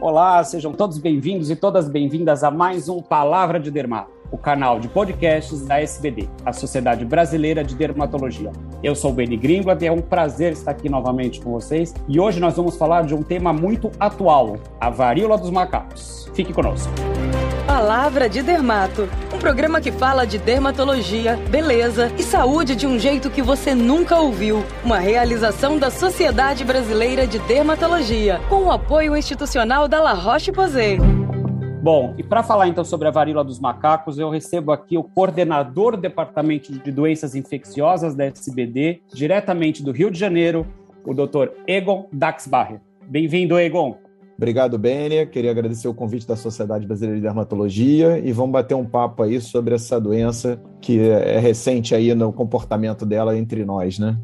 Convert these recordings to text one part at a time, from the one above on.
Olá, sejam todos bem-vindos e todas bem-vindas a mais um Palavra de Dermato, o canal de podcasts da SBD, a Sociedade Brasileira de Dermatologia. Eu sou o Beni Greenblatt e é um prazer estar aqui novamente com vocês. E hoje nós vamos falar de um tema muito atual, a varíola dos macacos. Fique conosco. Palavra de Dermato, programa que fala de dermatologia, beleza e saúde de um jeito que você nunca ouviu. Uma realização da Sociedade Brasileira de Dermatologia, com o apoio institucional da La Roche-Posay. Bom, e para falar então sobre a varíola dos macacos, eu recebo aqui o coordenador do Departamento de Doenças Infecciosas da SBD, diretamente do Rio de Janeiro, o Dr. Egon Daxbacher. Bem-vindo, Egon. Obrigado, Benia. Queria agradecer o convite da Sociedade Brasileira de Dermatologia e vamos bater um papo aí sobre essa doença que é recente aí no comportamento dela entre nós, né?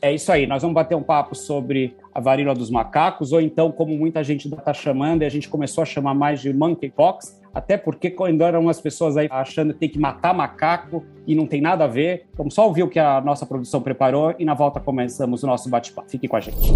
É isso aí, nós vamos bater um papo sobre a varíola dos macacos, ou então, como muita gente está chamando, e a gente começou a chamar mais de monkeypox, até porque quando eram as pessoas aí achando que tem que matar macaco e não tem nada a ver. Vamos só ouvir o que a nossa produção preparou e na volta começamos o nosso bate-papo. Fique com a gente.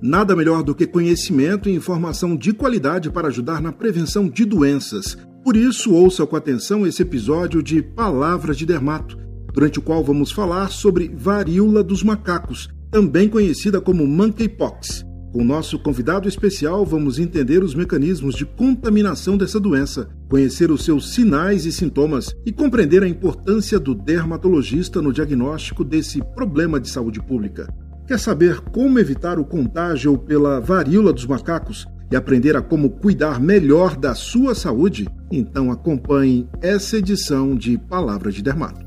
Nada melhor do que conhecimento e informação de qualidade para ajudar na prevenção de doenças. Por isso, ouça com atenção esse episódio de Palavras de Dermato, durante o qual vamos falar sobre varíola dos macacos, também conhecida como monkeypox. Com nosso convidado especial, vamos entender os mecanismos de contaminação dessa doença, conhecer os seus sinais e sintomas e compreender a importância do dermatologista no diagnóstico desse problema de saúde pública. Quer saber como evitar o contágio pela varíola dos macacos e aprender a como cuidar melhor da sua saúde? Então acompanhe essa edição de Palavra de Dermato.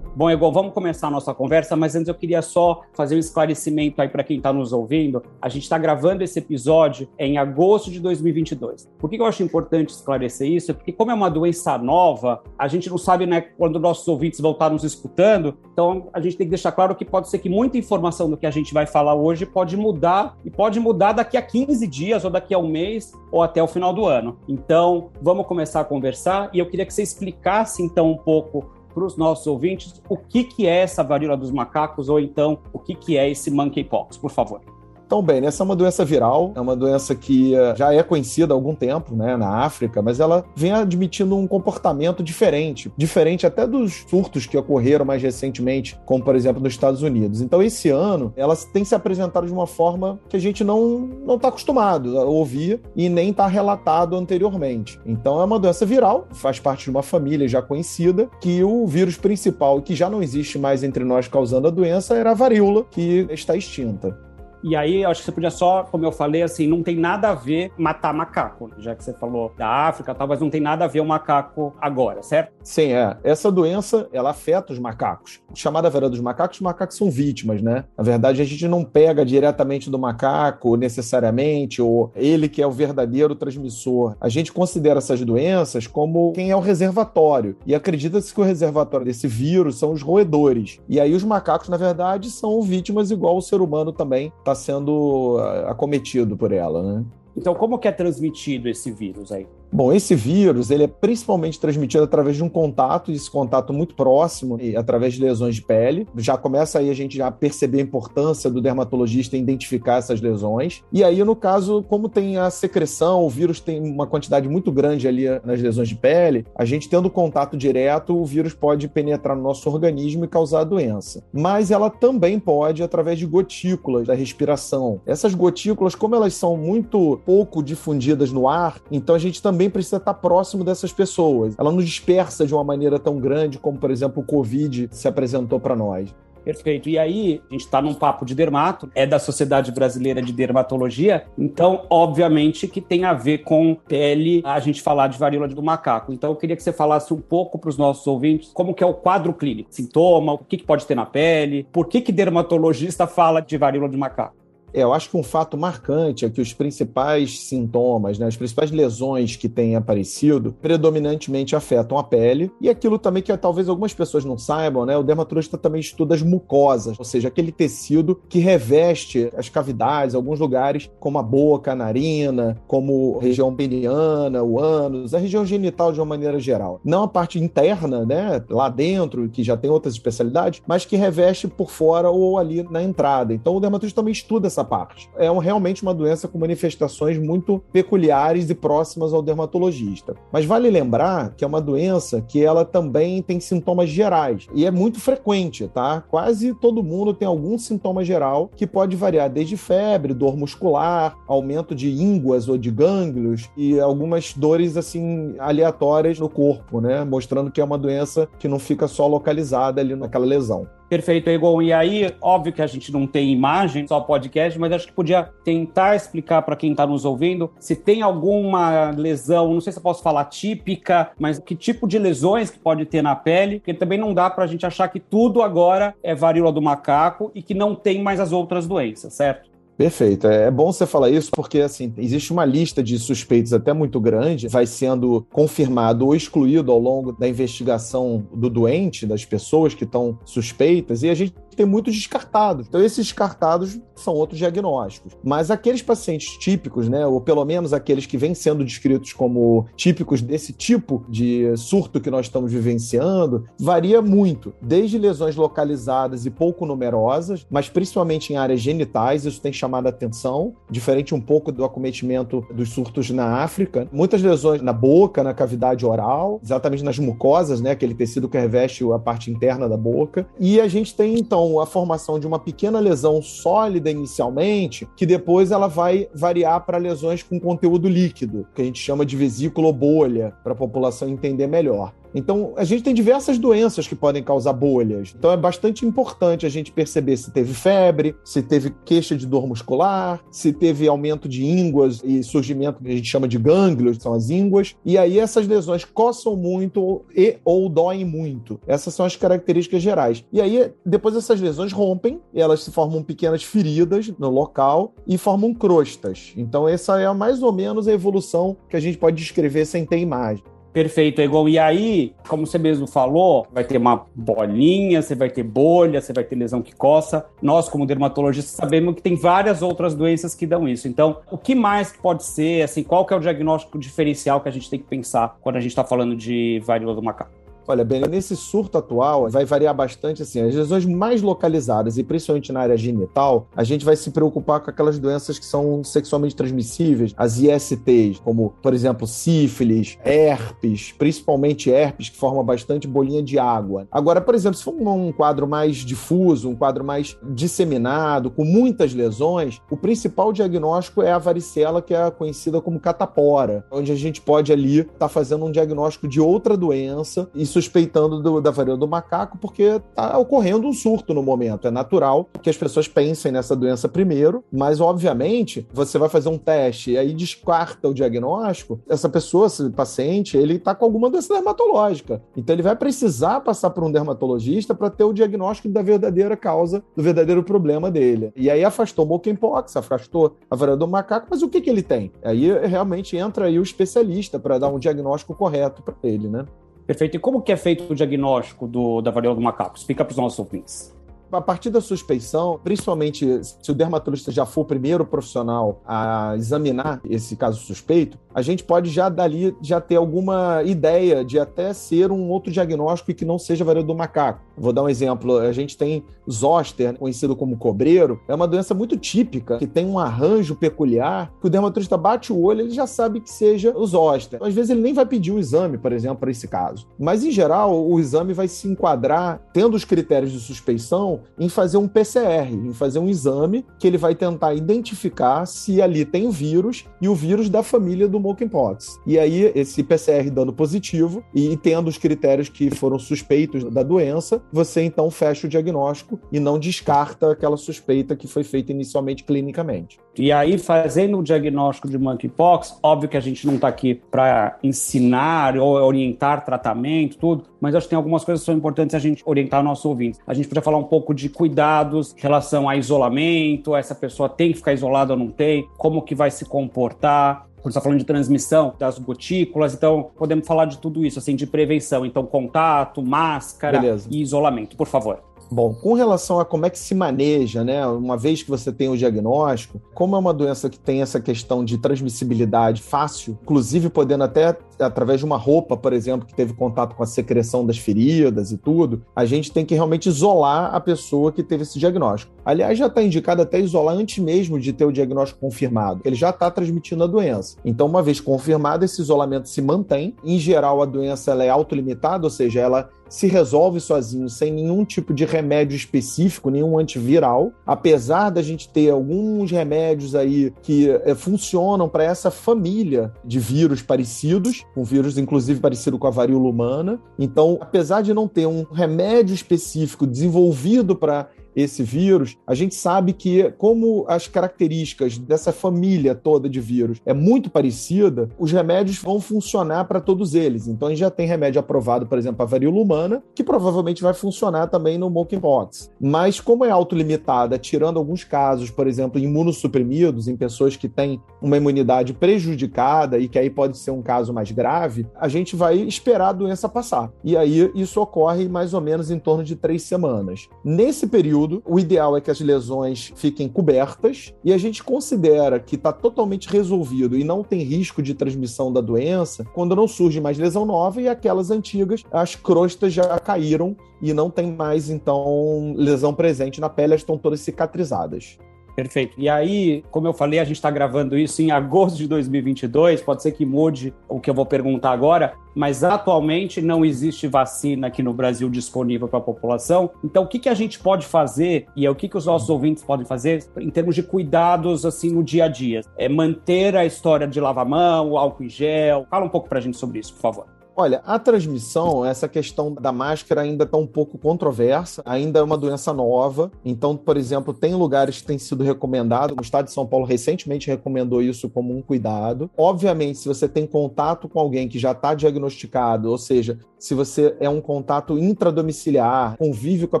Bom, Egon, vamos começar a nossa conversa, mas antes eu queria só fazer um esclarecimento aí para quem está nos ouvindo. A gente está gravando esse episódio em agosto de 2022. Por que eu acho importante esclarecer isso? Porque como é uma doença nova, a gente não sabe, né, quando nossos ouvintes vão estar nos escutando, então a gente tem que deixar claro que pode ser que muita informação do que a gente vai falar hoje pode mudar, e pode mudar daqui a 15 dias, ou daqui a um mês, ou até o final do ano. Então, vamos começar a conversar, e eu queria que você explicasse, então, um pouco para os nossos ouvintes o que, que é essa varíola dos macacos ou então o que, que é esse monkeypox, por favor. Então, bem, essa é uma doença viral, é uma doença que eh, já é conhecida há algum tempo, né, na África, mas ela vem admitindo um comportamento diferente, diferente até dos surtos que ocorreram mais recentemente, como por exemplo nos Estados Unidos. Então, esse ano, ela tem se apresentado de uma forma que a gente não não está acostumado a ouvir e nem está relatado anteriormente. Então, é uma doença viral, faz parte de uma família já conhecida, que o vírus principal, que já não existe mais entre nós causando a doença, era a varíola, que está extinta. E aí, eu acho que você podia só, como eu falei, assim, não tem nada a ver matar macaco, já que você falou da África tal, mas não tem nada a ver o macaco agora, certo? Sim, é. Essa doença, ela afeta os macacos. Chamada vera dos macacos, os macacos são vítimas, né? Na verdade, a gente não pega diretamente do macaco, necessariamente, ou ele que é o verdadeiro transmissor. A gente considera essas doenças como quem é o reservatório. E acredita-se que o reservatório desse vírus são os roedores. E aí os macacos, na verdade, são vítimas igual o ser humano também está sendo ah, acometido por ela, né? Então, como que é transmitido esse vírus aí? Bom, esse vírus ele é principalmente transmitido através de um contato, esse contato muito próximo, e através de lesões de pele. Já começa aí a gente já perceber a importância do dermatologista em identificar essas lesões. E aí, no caso, como tem a secreção, o vírus tem uma quantidade muito grande ali nas lesões de pele, a gente tendo contato direto, o vírus pode penetrar no nosso organismo e causar a doença. Mas ela também pode através de gotículas da respiração. Essas gotículas, como elas são muito pouco difundidas no ar, então a gente também também precisa estar próximo dessas pessoas. Ela não dispersa de uma maneira tão grande como, por exemplo, o Covid se apresentou para nós. Perfeito. E aí, a gente está num papo de dermato, é da Sociedade Brasileira de Dermatologia, então, obviamente, que tem a ver com pele a gente falar de varíola do macaco. Então, eu queria que você falasse um pouco para os nossos ouvintes como que é o quadro clínico, sintoma, o que, que pode ter na pele, por que, que dermatologista fala de varíola do macaco. É, eu acho que um fato marcante é que os principais sintomas, né, as principais lesões que têm aparecido, predominantemente afetam a pele. E aquilo também que talvez algumas pessoas não saibam, né? O dermatologista também estuda as mucosas, ou seja, aquele tecido que reveste as cavidades, alguns lugares, como a boca, a narina, como a região peniana, o ânus, a região genital de uma maneira geral. Não a parte interna, né? Lá dentro, que já tem outras especialidades, mas que reveste por fora ou ali na entrada. Então o dermatologista também estuda essa parte. É um, realmente uma doença com manifestações muito peculiares e próximas ao dermatologista. Mas vale lembrar que é uma doença que ela também tem sintomas gerais e é muito frequente, tá? Quase todo mundo tem algum sintoma geral que pode variar desde febre, dor muscular, aumento de ínguas ou de gânglios e algumas dores assim aleatórias no corpo, né? Mostrando que é uma doença que não fica só localizada ali naquela lesão. Perfeito, Egon. E aí, óbvio que a gente não tem imagem, só podcast, mas acho que podia tentar explicar para quem está nos ouvindo se tem alguma lesão, não sei se eu posso falar típica, mas que tipo de lesões que pode ter na pele, porque também não dá para a gente achar que tudo agora é varíola do macaco e que não tem mais as outras doenças, certo? Perfeito. É, é bom você falar isso porque, assim, existe uma lista de suspeitos até muito grande, vai sendo confirmado ou excluído ao longo da investigação do doente, das pessoas que estão suspeitas, e a gente tem muitos descartados. Então, esses descartados são outros diagnósticos. Mas aqueles pacientes típicos, né, ou pelo menos aqueles que vêm sendo descritos como típicos desse tipo de surto que nós estamos vivenciando, varia muito. Desde lesões localizadas e pouco numerosas, mas principalmente em áreas genitais, isso tem chamado a atenção, diferente um pouco do acometimento dos surtos na África. Muitas lesões na boca, na cavidade oral, exatamente nas mucosas, né, aquele tecido que reveste a parte interna da boca. E a gente tem, então a formação de uma pequena lesão sólida inicialmente, que depois ela vai variar para lesões com conteúdo líquido, que a gente chama de vesícula ou bolha, para a população entender melhor. Então, a gente tem diversas doenças que podem causar bolhas. Então, é bastante importante a gente perceber se teve febre, se teve queixa de dor muscular, se teve aumento de ínguas e surgimento que a gente chama de gânglios, são as ínguas. E aí, essas lesões coçam muito e ou doem muito. Essas são as características gerais. E aí, depois essas lesões rompem, elas se formam pequenas feridas no local e formam crostas. Então, essa é mais ou menos a evolução que a gente pode descrever sem ter imagem. Perfeito, é igual. E aí, como você mesmo falou, vai ter uma bolinha, você vai ter bolha, você vai ter lesão que coça. Nós, como dermatologistas, sabemos que tem várias outras doenças que dão isso. Então, o que mais pode ser? Assim, qual que é o diagnóstico diferencial que a gente tem que pensar quando a gente está falando de varíola do macaco? Olha, bem, nesse surto atual vai variar bastante assim. As lesões mais localizadas, e principalmente na área genital, a gente vai se preocupar com aquelas doenças que são sexualmente transmissíveis, as ISTs, como, por exemplo, sífilis, herpes, principalmente herpes, que forma bastante bolinha de água. Agora, por exemplo, se for um quadro mais difuso, um quadro mais disseminado, com muitas lesões, o principal diagnóstico é a varicela, que é conhecida como catapora, onde a gente pode ali estar tá fazendo um diagnóstico de outra doença. Isso suspeitando do, da varíola do macaco, porque está ocorrendo um surto no momento. É natural que as pessoas pensem nessa doença primeiro, mas obviamente você vai fazer um teste e aí descarta o diagnóstico. Essa pessoa, esse paciente, ele está com alguma doença dermatológica. Então ele vai precisar passar por um dermatologista para ter o diagnóstico da verdadeira causa, do verdadeiro problema dele. E aí afastou o monkeypox, afastou a varíola do macaco, mas o que, que ele tem? Aí realmente entra aí o especialista para dar um diagnóstico correto para ele, né? Perfeito. E como que é feito o diagnóstico do, da varíola do macaco? Explica para os nossos ouvintes a partir da suspeição, principalmente se o dermatologista já for o primeiro profissional a examinar esse caso suspeito, a gente pode já dali já ter alguma ideia de até ser um outro diagnóstico que não seja varíola do macaco. Vou dar um exemplo, a gente tem zoster, conhecido como cobreiro, é uma doença muito típica, que tem um arranjo peculiar, que o dermatologista bate o olho, ele já sabe que seja o zoster. Às vezes ele nem vai pedir o exame, por exemplo, para esse caso. Mas em geral, o exame vai se enquadrar, tendo os critérios de suspeição, em fazer um PCR, em fazer um exame que ele vai tentar identificar se ali tem vírus e o vírus da família do monkeypox. E aí, esse PCR dando positivo e tendo os critérios que foram suspeitos da doença, você então fecha o diagnóstico e não descarta aquela suspeita que foi feita inicialmente clinicamente. E aí, fazendo o diagnóstico de monkeypox, óbvio que a gente não está aqui para ensinar ou orientar tratamento, tudo, mas acho que tem algumas coisas que são importantes a gente orientar nossos ouvintes. A gente podia falar um pouco de cuidados em relação a isolamento, essa pessoa tem que ficar isolada ou não tem, como que vai se comportar, quando está falando de transmissão das gotículas, então podemos falar de tudo isso, assim, de prevenção. Então, contato, máscara Beleza. e isolamento, por favor. Bom, com relação a como é que se maneja, né? Uma vez que você tem o diagnóstico, como é uma doença que tem essa questão de transmissibilidade fácil, inclusive podendo até através de uma roupa, por exemplo, que teve contato com a secreção das feridas e tudo, a gente tem que realmente isolar a pessoa que teve esse diagnóstico. Aliás, já está indicado até isolar antes mesmo de ter o diagnóstico confirmado. Ele já está transmitindo a doença. Então, uma vez confirmado, esse isolamento se mantém. Em geral, a doença ela é autolimitada, ou seja, ela se resolve sozinho, sem nenhum tipo de remédio específico, nenhum antiviral. Apesar da gente ter alguns remédios aí que é, funcionam para essa família de vírus parecidos, um vírus inclusive parecido com a varíola humana. Então, apesar de não ter um remédio específico desenvolvido para esse vírus, a gente sabe que, como as características dessa família toda de vírus é muito parecida, os remédios vão funcionar para todos eles. Então, a gente já tem remédio aprovado, por exemplo, a varíola humana, que provavelmente vai funcionar também no monkeypox. Mas, como é autolimitada, tirando alguns casos, por exemplo, imunossuprimidos, em pessoas que têm uma imunidade prejudicada e que aí pode ser um caso mais grave, a gente vai esperar a doença passar. E aí, isso ocorre mais ou menos em torno de três semanas. Nesse período, período. O ideal é que as lesões fiquem cobertas e a gente considera que está totalmente resolvido e não tem risco de transmissão da doença quando não surge mais lesão nova e aquelas antigas, as crostas já caíram e não tem mais, então, lesão presente na pele, elas estão todas cicatrizadas. Perfeito. E aí, como eu falei, a gente está gravando isso em agosto de 2022. Pode ser que mude o que eu vou perguntar agora, mas atualmente não existe vacina aqui no Brasil disponível para a população. Então, o que, que a gente pode fazer e é o que, que os nossos ouvintes podem fazer em termos de cuidados assim no dia a dia? É manter a história de lavar mão, álcool em gel. Fala um pouco para a gente sobre isso, por favor. Olha, a transmissão, essa questão da máscara ainda está um pouco controversa, ainda é uma doença nova. Então, por exemplo, tem lugares que tem sido recomendado, o estado de São Paulo recentemente recomendou isso como um cuidado. Obviamente, se você tem contato com alguém que já está diagnosticado, ou seja, se você é um contato intradomiciliar, convive com a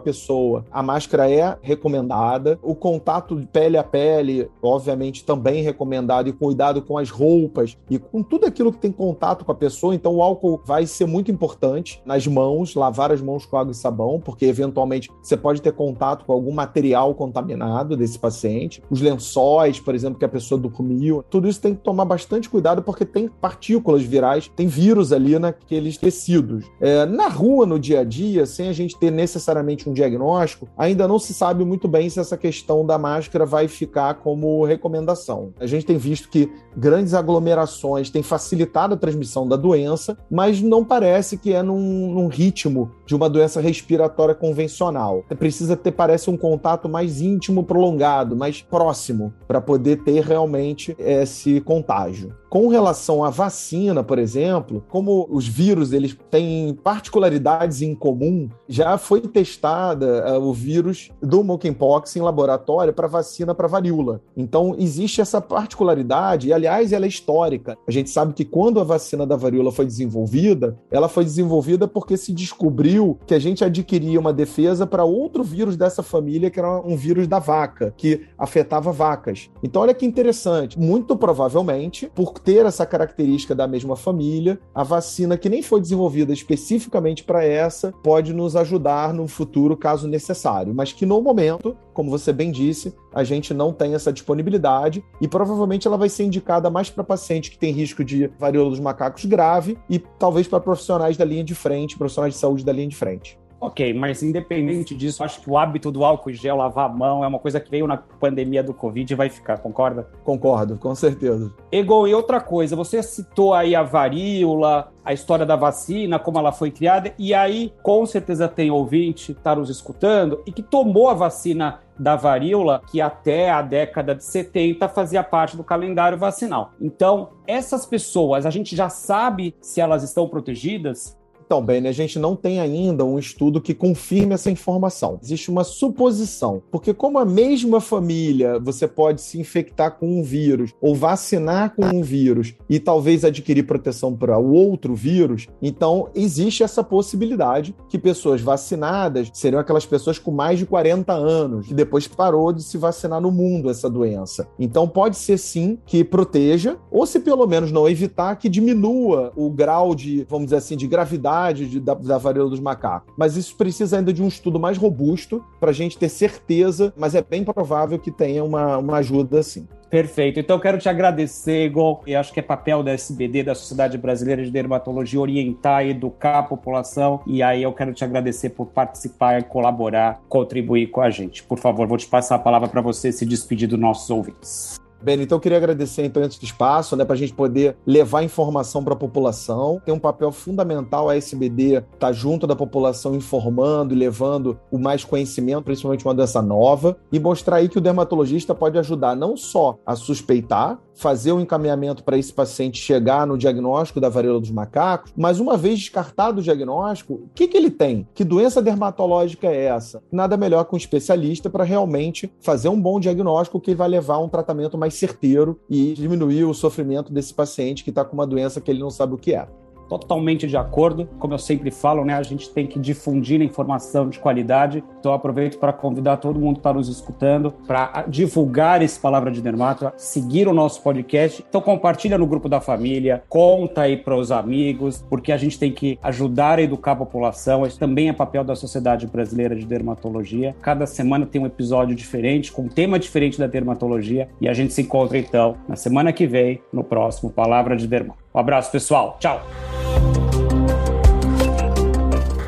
pessoa, a máscara é recomendada. O contato pele a pele, obviamente, também recomendado, e cuidado com as roupas e com tudo aquilo que tem contato com a pessoa. Então, o álcool vai ser muito importante nas mãos, lavar as mãos com água e sabão, porque eventualmente você pode ter contato com algum material contaminado desse paciente. Os lençóis, por exemplo, que a pessoa dormiu, tudo isso tem que tomar bastante cuidado porque tem partículas virais, tem vírus ali naqueles tecidos. É, na rua, no dia a dia, sem a gente ter necessariamente um diagnóstico, ainda não se sabe muito bem se essa questão da máscara vai ficar como recomendação. A gente tem visto que grandes aglomerações têm facilitado a transmissão da doença, mas não parece que é num, num ritmo de uma doença respiratória convencional. Precisa ter, parece, um contato mais íntimo, prolongado, mais próximo, para poder ter realmente esse contágio. Com relação à vacina, por exemplo, como os vírus eles têm particularidades em comum, já foi testada uh, o vírus do monkeypox em laboratório para vacina para varíola. Então existe essa particularidade e aliás ela é histórica. A gente sabe que quando a vacina da varíola foi desenvolvida, ela foi desenvolvida porque se descobriu que a gente adquiria uma defesa para outro vírus dessa família que era um vírus da vaca, que afetava vacas. Então olha que interessante, muito provavelmente por ter essa característica da mesma família, a vacina que nem foi desenvolvida especificamente para essa pode nos ajudar no futuro, caso necessário, mas que no momento, como você bem disse, a gente não tem essa disponibilidade e provavelmente ela vai ser indicada mais para paciente que tem risco de varíola dos macacos grave e talvez para profissionais da linha de frente, profissionais de saúde da linha de frente. Ok, mas independente disso, acho que o hábito do álcool gel, lavar a mão, é uma coisa que veio na pandemia do Covid e vai ficar, concorda? Concordo, com certeza. Egon, e outra coisa, você citou aí a varíola, a história da vacina, como ela foi criada, e aí com certeza tem ouvinte que está nos escutando e que tomou a vacina da varíola, que até a década de 70 fazia parte do calendário vacinal. Então, essas pessoas, a gente já sabe se elas estão protegidas? Então, bem, a gente não tem ainda um estudo que confirme essa informação. Existe uma suposição, porque como a mesma família você pode se infectar com um vírus ou vacinar com um vírus e talvez adquirir proteção para o outro vírus, então existe essa possibilidade que pessoas vacinadas seriam aquelas pessoas com mais de 40 anos, que depois parou de se vacinar no mundo essa doença. Então pode ser sim que proteja, ou se pelo menos não evitar, que diminua o grau de, vamos dizer assim, de gravidade de, da, da varíola dos macacos. Mas isso precisa ainda de um estudo mais robusto para a gente ter certeza, mas é bem provável que tenha uma, uma ajuda assim. Perfeito. Então, eu quero te agradecer, Igor. E acho que é papel da SBD, da Sociedade Brasileira de Dermatologia, orientar, educar a população. E aí eu quero te agradecer por participar, colaborar, contribuir com a gente. Por favor, vou te passar a palavra para você se despedir dos nossos ouvintes. Bem, então eu queria agradecer então esse espaço, né, para a gente poder levar informação para a população. Tem um papel fundamental a SBD estar tá junto da população informando e levando o mais conhecimento, principalmente uma doença nova, e mostrar aí que o dermatologista pode ajudar não só a suspeitar, fazer o um encaminhamento para esse paciente chegar no diagnóstico da varíola dos macacos, mas uma vez descartado o diagnóstico, o que, que ele tem? Que doença dermatológica é essa? Nada melhor que um especialista para realmente fazer um bom diagnóstico que vai levar a um tratamento mais certeiro e diminuir o sofrimento desse paciente que está com uma doença que ele não sabe o que é totalmente de acordo. Como eu sempre falo, né, a gente tem que difundir informação de qualidade. Então aproveito para convidar todo mundo que está nos escutando para divulgar esse Palavra de Dermato, seguir o nosso podcast. Então compartilha no grupo da família, conta aí para os amigos, porque a gente tem que ajudar a educar a população. Esse também é papel da Sociedade Brasileira de Dermatologia. Cada semana tem um episódio diferente, com um tema diferente da dermatologia. E a gente se encontra então na semana que vem, no próximo Palavra de Dermato. Um abraço, pessoal. Tchau.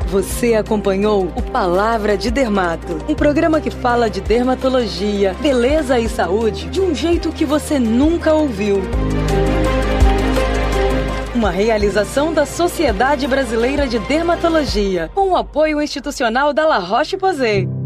Você acompanhou o Palavra de Dermato, um programa que fala de dermatologia, beleza e saúde de um jeito que você nunca ouviu. Uma realização da Sociedade Brasileira de Dermatologia, com o apoio institucional da La Roche-Posay.